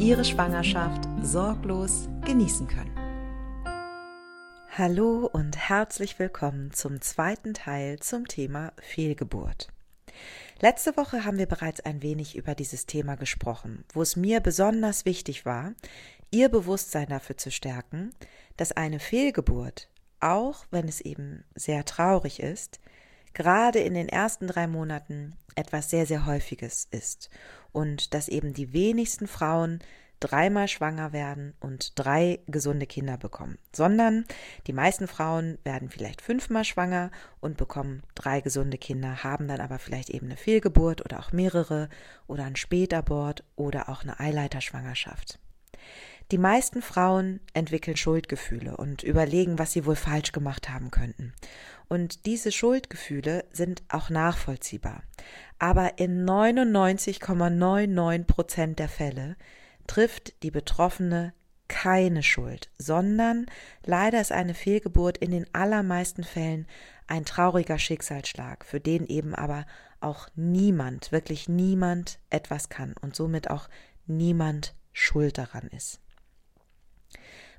Ihre Schwangerschaft sorglos genießen können. Hallo und herzlich willkommen zum zweiten Teil zum Thema Fehlgeburt. Letzte Woche haben wir bereits ein wenig über dieses Thema gesprochen, wo es mir besonders wichtig war, Ihr Bewusstsein dafür zu stärken, dass eine Fehlgeburt, auch wenn es eben sehr traurig ist, gerade in den ersten drei Monaten etwas sehr, sehr häufiges ist und dass eben die wenigsten Frauen dreimal schwanger werden und drei gesunde Kinder bekommen, sondern die meisten Frauen werden vielleicht fünfmal schwanger und bekommen drei gesunde Kinder, haben dann aber vielleicht eben eine Fehlgeburt oder auch mehrere oder ein Spätabort oder auch eine Eileiterschwangerschaft. Die meisten Frauen entwickeln Schuldgefühle und überlegen, was sie wohl falsch gemacht haben könnten. Und diese Schuldgefühle sind auch nachvollziehbar. Aber in 99,99 Prozent der Fälle trifft die Betroffene keine Schuld, sondern leider ist eine Fehlgeburt in den allermeisten Fällen ein trauriger Schicksalsschlag, für den eben aber auch niemand, wirklich niemand etwas kann und somit auch niemand schuld daran ist.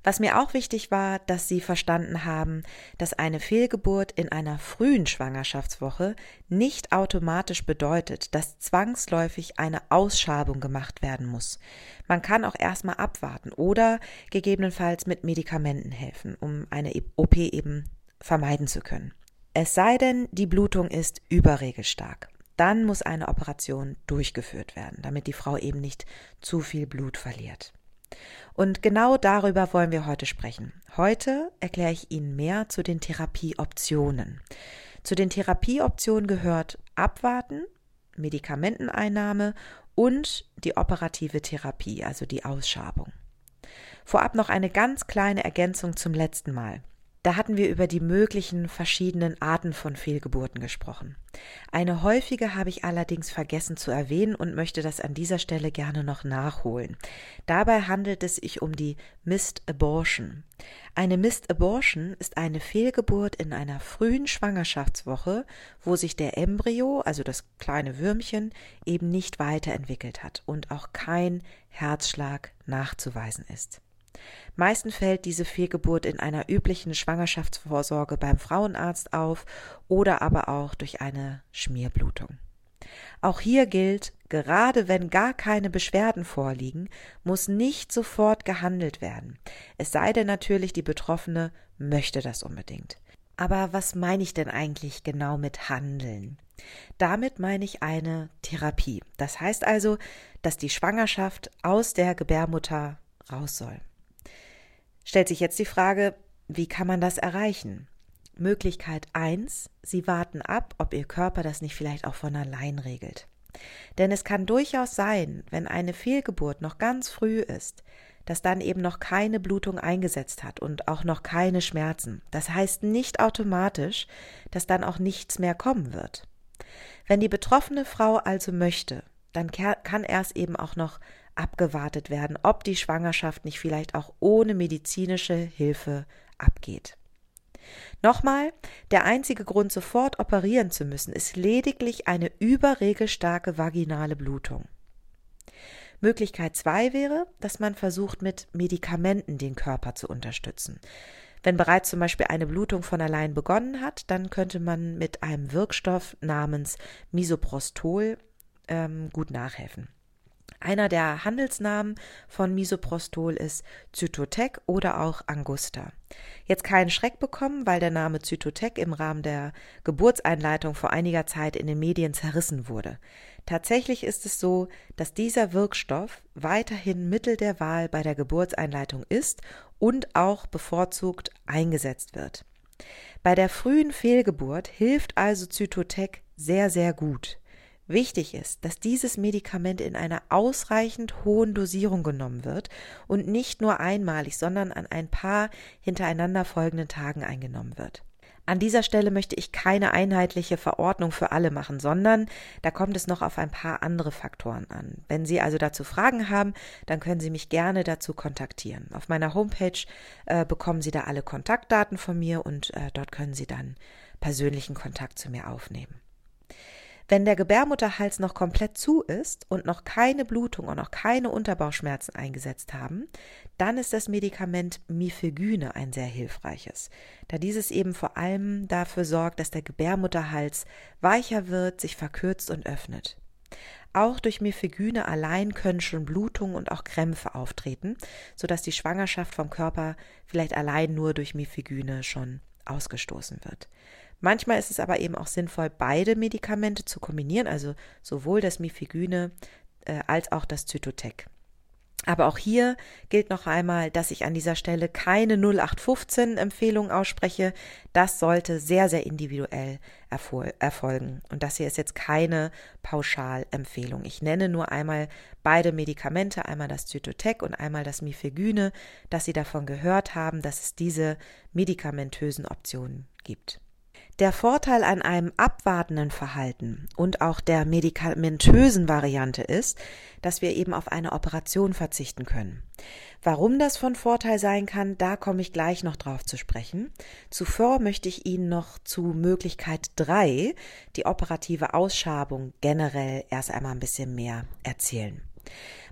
Was mir auch wichtig war, dass Sie verstanden haben, dass eine Fehlgeburt in einer frühen Schwangerschaftswoche nicht automatisch bedeutet, dass zwangsläufig eine Ausschabung gemacht werden muss. Man kann auch erstmal abwarten oder gegebenenfalls mit Medikamenten helfen, um eine OP eben vermeiden zu können. Es sei denn, die Blutung ist überregelstark. Dann muss eine Operation durchgeführt werden, damit die Frau eben nicht zu viel Blut verliert. Und genau darüber wollen wir heute sprechen. Heute erkläre ich Ihnen mehr zu den Therapieoptionen. Zu den Therapieoptionen gehört Abwarten, Medikamenteneinnahme und die operative Therapie, also die Ausschabung. Vorab noch eine ganz kleine Ergänzung zum letzten Mal. Da hatten wir über die möglichen verschiedenen Arten von Fehlgeburten gesprochen. Eine häufige habe ich allerdings vergessen zu erwähnen und möchte das an dieser Stelle gerne noch nachholen. Dabei handelt es sich um die Missed Abortion. Eine Missed Abortion ist eine Fehlgeburt in einer frühen Schwangerschaftswoche, wo sich der Embryo, also das kleine Würmchen, eben nicht weiterentwickelt hat und auch kein Herzschlag nachzuweisen ist. Meistens fällt diese Fehlgeburt in einer üblichen Schwangerschaftsvorsorge beim Frauenarzt auf oder aber auch durch eine Schmierblutung. Auch hier gilt, gerade wenn gar keine Beschwerden vorliegen, muss nicht sofort gehandelt werden. Es sei denn natürlich, die Betroffene möchte das unbedingt. Aber was meine ich denn eigentlich genau mit Handeln? Damit meine ich eine Therapie. Das heißt also, dass die Schwangerschaft aus der Gebärmutter raus soll. Stellt sich jetzt die Frage, wie kann man das erreichen? Möglichkeit 1, Sie warten ab, ob Ihr Körper das nicht vielleicht auch von allein regelt. Denn es kann durchaus sein, wenn eine Fehlgeburt noch ganz früh ist, dass dann eben noch keine Blutung eingesetzt hat und auch noch keine Schmerzen. Das heißt nicht automatisch, dass dann auch nichts mehr kommen wird. Wenn die betroffene Frau also möchte, dann kann erst eben auch noch abgewartet werden, ob die Schwangerschaft nicht vielleicht auch ohne medizinische Hilfe abgeht. Nochmal, der einzige Grund, sofort operieren zu müssen, ist lediglich eine überregelstarke vaginale Blutung. Möglichkeit zwei wäre, dass man versucht, mit Medikamenten den Körper zu unterstützen. Wenn bereits zum Beispiel eine Blutung von allein begonnen hat, dann könnte man mit einem Wirkstoff namens Misoprostol ähm, gut nachhelfen. Einer der Handelsnamen von Misoprostol ist Zytotec oder auch Angusta. Jetzt keinen Schreck bekommen, weil der Name Zytotec im Rahmen der Geburtseinleitung vor einiger Zeit in den Medien zerrissen wurde. Tatsächlich ist es so, dass dieser Wirkstoff weiterhin Mittel der Wahl bei der Geburtseinleitung ist und auch bevorzugt eingesetzt wird. Bei der frühen Fehlgeburt hilft also Zytotec sehr, sehr gut. Wichtig ist, dass dieses Medikament in einer ausreichend hohen Dosierung genommen wird und nicht nur einmalig, sondern an ein paar hintereinander folgenden Tagen eingenommen wird. An dieser Stelle möchte ich keine einheitliche Verordnung für alle machen, sondern da kommt es noch auf ein paar andere Faktoren an. Wenn Sie also dazu Fragen haben, dann können Sie mich gerne dazu kontaktieren. Auf meiner Homepage äh, bekommen Sie da alle Kontaktdaten von mir und äh, dort können Sie dann persönlichen Kontakt zu mir aufnehmen. Wenn der Gebärmutterhals noch komplett zu ist und noch keine Blutung und noch keine Unterbauchschmerzen eingesetzt haben, dann ist das Medikament Mifegyne ein sehr hilfreiches, da dieses eben vor allem dafür sorgt, dass der Gebärmutterhals weicher wird, sich verkürzt und öffnet. Auch durch Mifegyne allein können schon Blutungen und auch Krämpfe auftreten, sodass die Schwangerschaft vom Körper vielleicht allein nur durch Mifegyne schon ausgestoßen wird. Manchmal ist es aber eben auch sinnvoll, beide Medikamente zu kombinieren, also sowohl das Mifegyne äh, als auch das Zytotec. Aber auch hier gilt noch einmal, dass ich an dieser Stelle keine 0815 Empfehlung ausspreche. Das sollte sehr, sehr individuell erfol erfolgen. Und das hier ist jetzt keine Pauschalempfehlung. Ich nenne nur einmal beide Medikamente, einmal das Zytotec und einmal das Mifegyne, dass Sie davon gehört haben, dass es diese medikamentösen Optionen gibt. Der Vorteil an einem abwartenden Verhalten und auch der medikamentösen Variante ist, dass wir eben auf eine Operation verzichten können. Warum das von Vorteil sein kann, da komme ich gleich noch drauf zu sprechen. Zuvor möchte ich Ihnen noch zu Möglichkeit 3, die operative Ausschabung, generell erst einmal ein bisschen mehr erzählen.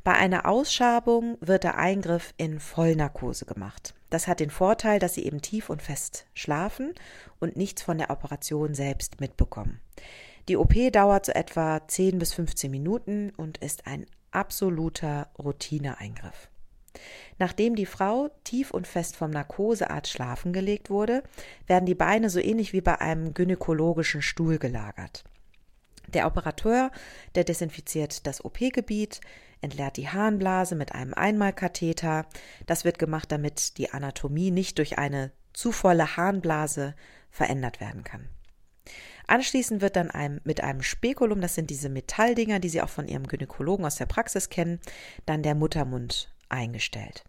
Bei einer Ausschabung wird der Eingriff in Vollnarkose gemacht. Das hat den Vorteil, dass Sie eben tief und fest schlafen und nichts von der Operation selbst mitbekommen. Die OP dauert so etwa 10 bis 15 Minuten und ist ein absoluter Routineeingriff. Nachdem die Frau tief und fest vom Narkosearzt schlafen gelegt wurde, werden die Beine so ähnlich wie bei einem gynäkologischen Stuhl gelagert. Der Operateur, der desinfiziert das OP-Gebiet, entleert die Harnblase mit einem Einmalkatheter. Das wird gemacht, damit die Anatomie nicht durch eine zu volle Harnblase verändert werden kann. Anschließend wird dann einem, mit einem Spekulum, das sind diese Metalldinger, die Sie auch von Ihrem Gynäkologen aus der Praxis kennen, dann der Muttermund eingestellt.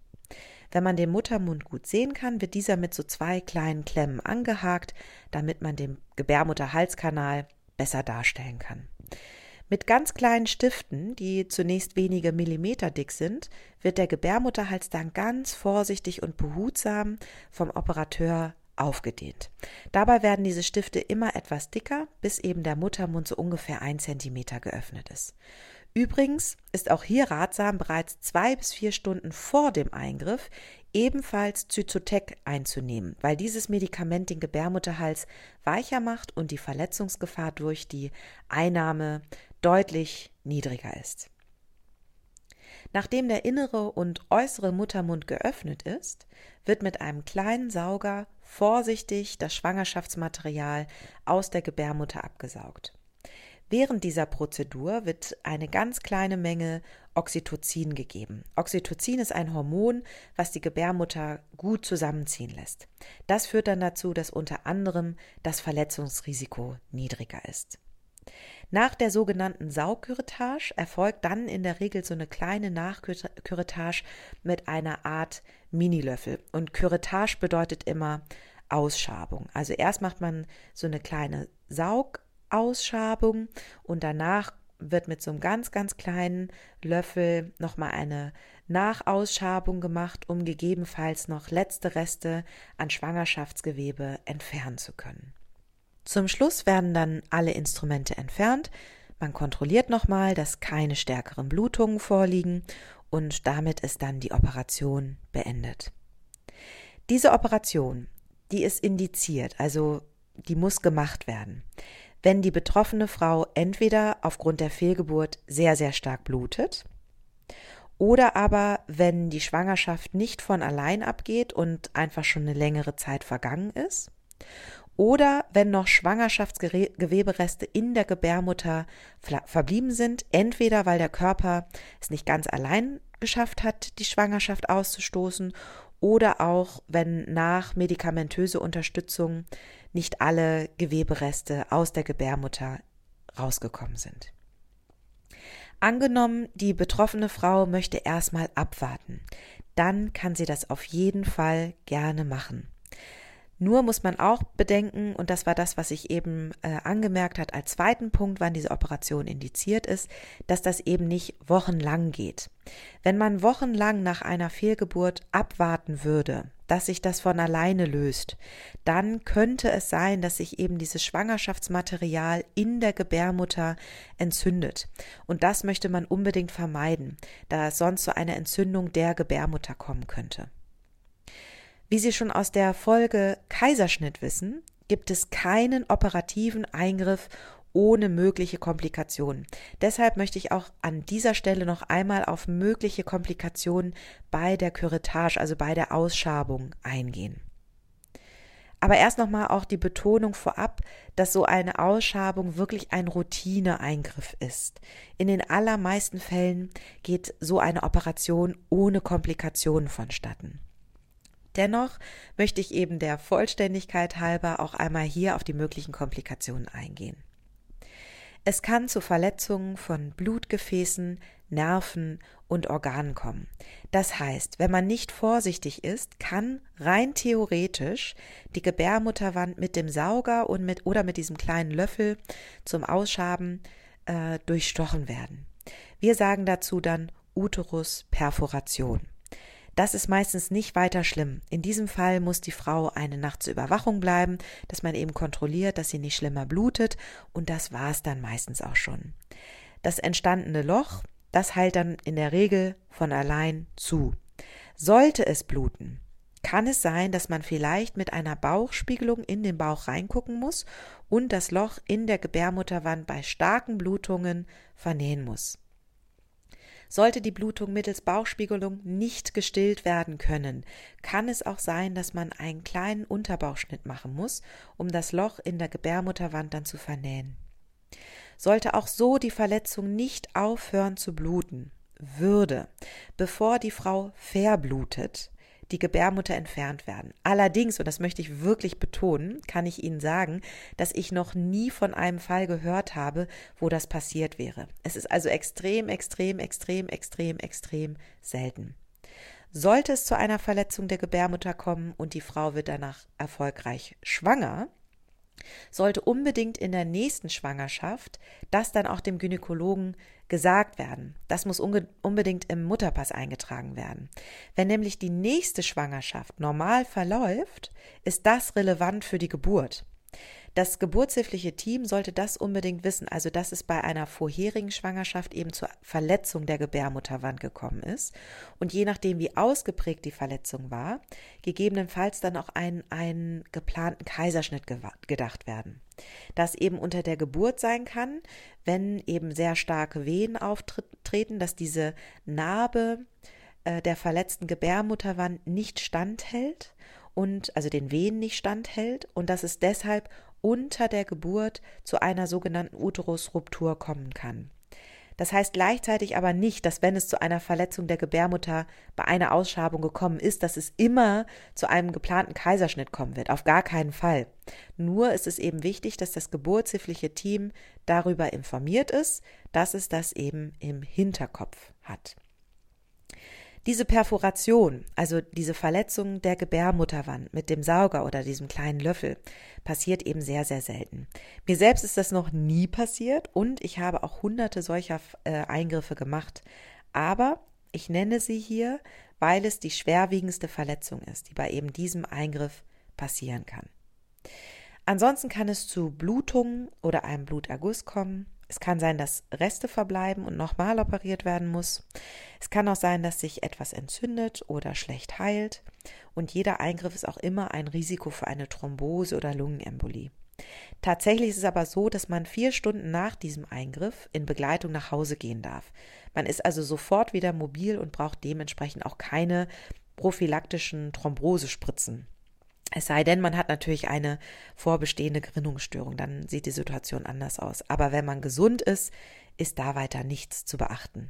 Wenn man den Muttermund gut sehen kann, wird dieser mit so zwei kleinen Klemmen angehakt, damit man den Gebärmutterhalskanal besser darstellen kann. Mit ganz kleinen Stiften, die zunächst wenige Millimeter dick sind, wird der Gebärmutterhals dann ganz vorsichtig und behutsam vom Operateur aufgedehnt. Dabei werden diese Stifte immer etwas dicker, bis eben der Muttermund so ungefähr ein Zentimeter geöffnet ist. Übrigens ist auch hier ratsam, bereits zwei bis vier Stunden vor dem Eingriff ebenfalls Zyzotec einzunehmen, weil dieses Medikament den Gebärmutterhals weicher macht und die Verletzungsgefahr durch die Einnahme deutlich niedriger ist. Nachdem der innere und äußere Muttermund geöffnet ist, wird mit einem kleinen Sauger vorsichtig das Schwangerschaftsmaterial aus der Gebärmutter abgesaugt. Während dieser Prozedur wird eine ganz kleine Menge Oxytocin gegeben. Oxytocin ist ein Hormon, was die Gebärmutter gut zusammenziehen lässt. Das führt dann dazu, dass unter anderem das Verletzungsrisiko niedriger ist. Nach der sogenannten Saugküretage erfolgt dann in der Regel so eine kleine Nachküretage mit einer Art Minilöffel. Und Küretage bedeutet immer Ausschabung. Also erst macht man so eine kleine Saug Ausschabung und danach wird mit so einem ganz, ganz kleinen Löffel nochmal eine Nachausschabung gemacht, um gegebenenfalls noch letzte Reste an Schwangerschaftsgewebe entfernen zu können. Zum Schluss werden dann alle Instrumente entfernt. Man kontrolliert nochmal, dass keine stärkeren Blutungen vorliegen und damit ist dann die Operation beendet. Diese Operation, die ist indiziert, also die muss gemacht werden wenn die betroffene Frau entweder aufgrund der Fehlgeburt sehr, sehr stark blutet oder aber wenn die Schwangerschaft nicht von allein abgeht und einfach schon eine längere Zeit vergangen ist oder wenn noch Schwangerschaftsgewebereste in der Gebärmutter verblieben sind, entweder weil der Körper es nicht ganz allein geschafft hat, die Schwangerschaft auszustoßen oder auch wenn nach medikamentöse Unterstützung nicht alle Gewebereste aus der Gebärmutter rausgekommen sind. Angenommen, die betroffene Frau möchte erstmal abwarten, dann kann sie das auf jeden Fall gerne machen. Nur muss man auch bedenken, und das war das, was ich eben äh, angemerkt hat als zweiten Punkt, wann diese Operation indiziert ist, dass das eben nicht wochenlang geht. Wenn man wochenlang nach einer Fehlgeburt abwarten würde, dass sich das von alleine löst, dann könnte es sein, dass sich eben dieses Schwangerschaftsmaterial in der Gebärmutter entzündet. Und das möchte man unbedingt vermeiden, da es sonst zu einer Entzündung der Gebärmutter kommen könnte. Wie Sie schon aus der Folge Kaiserschnitt wissen, gibt es keinen operativen Eingriff ohne mögliche Komplikationen. Deshalb möchte ich auch an dieser Stelle noch einmal auf mögliche Komplikationen bei der Curettage, also bei der Ausschabung, eingehen. Aber erst nochmal auch die Betonung vorab, dass so eine Ausschabung wirklich ein Routineeingriff ist. In den allermeisten Fällen geht so eine Operation ohne Komplikationen vonstatten. Dennoch möchte ich eben der Vollständigkeit halber auch einmal hier auf die möglichen Komplikationen eingehen. Es kann zu Verletzungen von Blutgefäßen, Nerven und Organen kommen. Das heißt, wenn man nicht vorsichtig ist, kann rein theoretisch die Gebärmutterwand mit dem Sauger und mit oder mit diesem kleinen Löffel zum Ausschaben äh, durchstochen werden. Wir sagen dazu dann Uterusperforation. Das ist meistens nicht weiter schlimm. In diesem Fall muss die Frau eine Nacht zur Überwachung bleiben, dass man eben kontrolliert, dass sie nicht schlimmer blutet und das war es dann meistens auch schon. Das entstandene Loch, das heilt dann in der Regel von allein zu. Sollte es bluten, kann es sein, dass man vielleicht mit einer Bauchspiegelung in den Bauch reingucken muss und das Loch in der Gebärmutterwand bei starken Blutungen vernähen muss. Sollte die Blutung mittels Bauchspiegelung nicht gestillt werden können, kann es auch sein, dass man einen kleinen Unterbauchschnitt machen muss, um das Loch in der Gebärmutterwand dann zu vernähen. Sollte auch so die Verletzung nicht aufhören zu bluten, würde, bevor die Frau verblutet, die Gebärmutter entfernt werden. Allerdings, und das möchte ich wirklich betonen, kann ich Ihnen sagen, dass ich noch nie von einem Fall gehört habe, wo das passiert wäre. Es ist also extrem, extrem, extrem, extrem, extrem selten. Sollte es zu einer Verletzung der Gebärmutter kommen und die Frau wird danach erfolgreich schwanger, sollte unbedingt in der nächsten Schwangerschaft das dann auch dem Gynäkologen gesagt werden. Das muss unbedingt im Mutterpass eingetragen werden. Wenn nämlich die nächste Schwangerschaft normal verläuft, ist das relevant für die Geburt. Das geburtshilfliche Team sollte das unbedingt wissen, also dass es bei einer vorherigen Schwangerschaft eben zur Verletzung der Gebärmutterwand gekommen ist und je nachdem, wie ausgeprägt die Verletzung war, gegebenenfalls dann auch einen, einen geplanten Kaiserschnitt gedacht werden. Das eben unter der Geburt sein kann, wenn eben sehr starke Wehen auftreten, dass diese Narbe äh, der verletzten Gebärmutterwand nicht standhält und also den Wehen nicht standhält und dass es deshalb unter der Geburt zu einer sogenannten Uterusruptur kommen kann. Das heißt gleichzeitig aber nicht, dass wenn es zu einer Verletzung der Gebärmutter bei einer Ausschabung gekommen ist, dass es immer zu einem geplanten Kaiserschnitt kommen wird. Auf gar keinen Fall. Nur ist es eben wichtig, dass das geburtshilfliche Team darüber informiert ist, dass es das eben im Hinterkopf hat. Diese Perforation, also diese Verletzung der Gebärmutterwand mit dem Sauger oder diesem kleinen Löffel, passiert eben sehr, sehr selten. Mir selbst ist das noch nie passiert und ich habe auch hunderte solcher äh, Eingriffe gemacht. Aber ich nenne sie hier, weil es die schwerwiegendste Verletzung ist, die bei eben diesem Eingriff passieren kann. Ansonsten kann es zu Blutungen oder einem Bluterguss kommen, es kann sein, dass Reste verbleiben und nochmal operiert werden muss. Es kann auch sein, dass sich etwas entzündet oder schlecht heilt. Und jeder Eingriff ist auch immer ein Risiko für eine Thrombose oder Lungenembolie. Tatsächlich ist es aber so, dass man vier Stunden nach diesem Eingriff in Begleitung nach Hause gehen darf. Man ist also sofort wieder mobil und braucht dementsprechend auch keine prophylaktischen Thrombosespritzen. Es sei denn, man hat natürlich eine vorbestehende Gerinnungsstörung, dann sieht die Situation anders aus. Aber wenn man gesund ist, ist da weiter nichts zu beachten.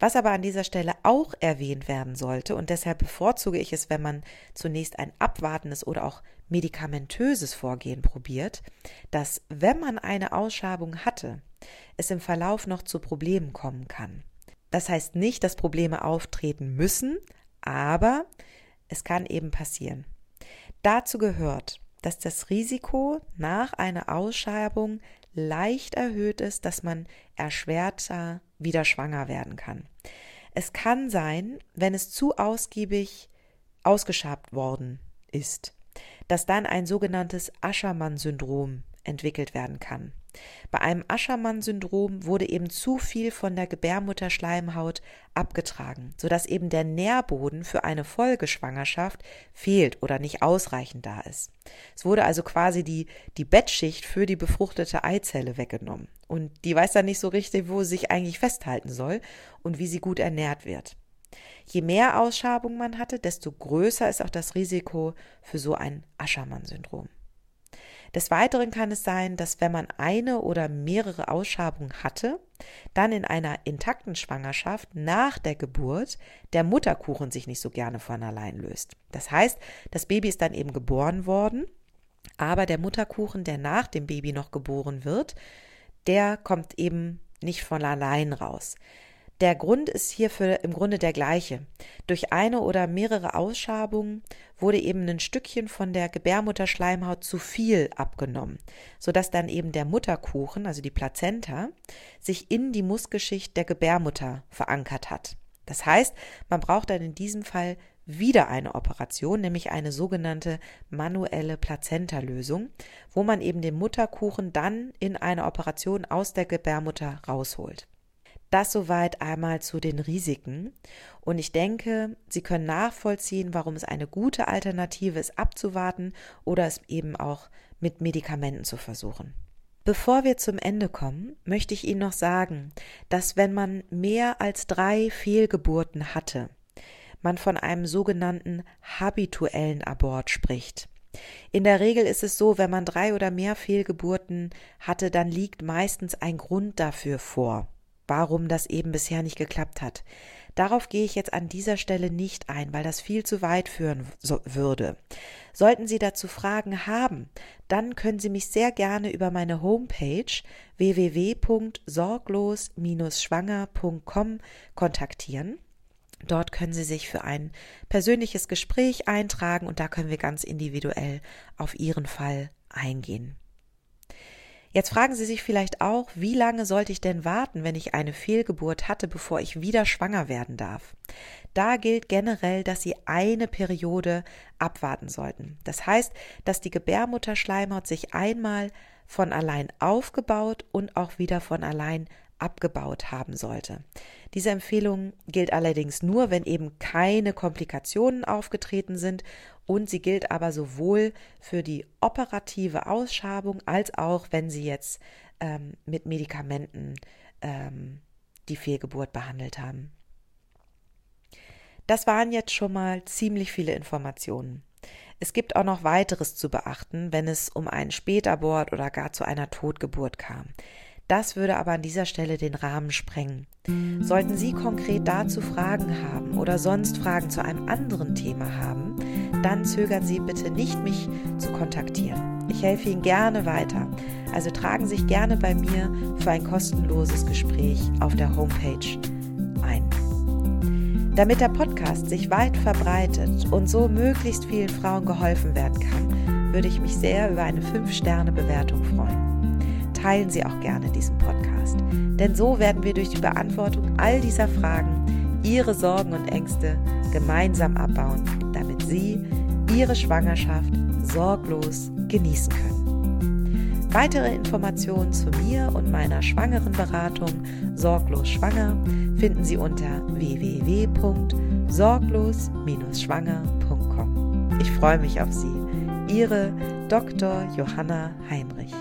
Was aber an dieser Stelle auch erwähnt werden sollte, und deshalb bevorzuge ich es, wenn man zunächst ein abwartendes oder auch medikamentöses Vorgehen probiert, dass wenn man eine Ausschabung hatte, es im Verlauf noch zu Problemen kommen kann. Das heißt nicht, dass Probleme auftreten müssen, aber es kann eben passieren. Dazu gehört, dass das Risiko nach einer Ausscheidung leicht erhöht ist, dass man erschwerter wieder schwanger werden kann. Es kann sein, wenn es zu ausgiebig ausgeschabt worden ist, dass dann ein sogenanntes Aschermann-Syndrom entwickelt werden kann. Bei einem Aschermann-Syndrom wurde eben zu viel von der Gebärmutterschleimhaut abgetragen, sodass eben der Nährboden für eine Folgeschwangerschaft fehlt oder nicht ausreichend da ist. Es wurde also quasi die, die Bettschicht für die befruchtete Eizelle weggenommen. Und die weiß dann nicht so richtig, wo sie sich eigentlich festhalten soll und wie sie gut ernährt wird. Je mehr Ausschabung man hatte, desto größer ist auch das Risiko für so ein Aschermann-Syndrom. Des Weiteren kann es sein, dass wenn man eine oder mehrere Ausschabungen hatte, dann in einer intakten Schwangerschaft nach der Geburt der Mutterkuchen sich nicht so gerne von allein löst. Das heißt, das Baby ist dann eben geboren worden, aber der Mutterkuchen, der nach dem Baby noch geboren wird, der kommt eben nicht von allein raus. Der Grund ist hierfür im Grunde der gleiche. Durch eine oder mehrere Ausschabungen wurde eben ein Stückchen von der Gebärmutterschleimhaut zu viel abgenommen, sodass dann eben der Mutterkuchen, also die Plazenta, sich in die Muskelschicht der Gebärmutter verankert hat. Das heißt, man braucht dann in diesem Fall wieder eine Operation, nämlich eine sogenannte manuelle Plazenta-Lösung, wo man eben den Mutterkuchen dann in einer Operation aus der Gebärmutter rausholt. Das soweit einmal zu den Risiken. Und ich denke, Sie können nachvollziehen, warum es eine gute Alternative ist, abzuwarten oder es eben auch mit Medikamenten zu versuchen. Bevor wir zum Ende kommen, möchte ich Ihnen noch sagen, dass wenn man mehr als drei Fehlgeburten hatte, man von einem sogenannten habituellen Abort spricht. In der Regel ist es so, wenn man drei oder mehr Fehlgeburten hatte, dann liegt meistens ein Grund dafür vor warum das eben bisher nicht geklappt hat. Darauf gehe ich jetzt an dieser Stelle nicht ein, weil das viel zu weit führen so würde. Sollten Sie dazu Fragen haben, dann können Sie mich sehr gerne über meine Homepage www.sorglos-schwanger.com kontaktieren. Dort können Sie sich für ein persönliches Gespräch eintragen und da können wir ganz individuell auf Ihren Fall eingehen. Jetzt fragen Sie sich vielleicht auch, wie lange sollte ich denn warten, wenn ich eine Fehlgeburt hatte, bevor ich wieder schwanger werden darf? Da gilt generell, dass Sie eine Periode abwarten sollten. Das heißt, dass die Gebärmutterschleimhaut sich einmal von allein aufgebaut und auch wieder von allein abgebaut haben sollte. Diese Empfehlung gilt allerdings nur, wenn eben keine Komplikationen aufgetreten sind und sie gilt aber sowohl für die operative Ausschabung als auch, wenn Sie jetzt ähm, mit Medikamenten ähm, die Fehlgeburt behandelt haben. Das waren jetzt schon mal ziemlich viele Informationen. Es gibt auch noch weiteres zu beachten, wenn es um einen Spätabort oder gar zu einer Totgeburt kam. Das würde aber an dieser Stelle den Rahmen sprengen. Sollten Sie konkret dazu Fragen haben oder sonst Fragen zu einem anderen Thema haben, dann zögern Sie bitte nicht, mich zu kontaktieren. Ich helfe Ihnen gerne weiter. Also tragen Sie sich gerne bei mir für ein kostenloses Gespräch auf der Homepage ein. Damit der Podcast sich weit verbreitet und so möglichst vielen Frauen geholfen werden kann, würde ich mich sehr über eine 5-Sterne-Bewertung freuen teilen Sie auch gerne diesen Podcast. Denn so werden wir durch die Beantwortung all dieser Fragen Ihre Sorgen und Ängste gemeinsam abbauen, Sie Ihre Schwangerschaft sorglos genießen können. Weitere Informationen zu mir und meiner Schwangerenberatung Sorglos Schwanger finden Sie unter www.sorglos-schwanger.com. Ich freue mich auf Sie. Ihre Dr. Johanna Heinrich.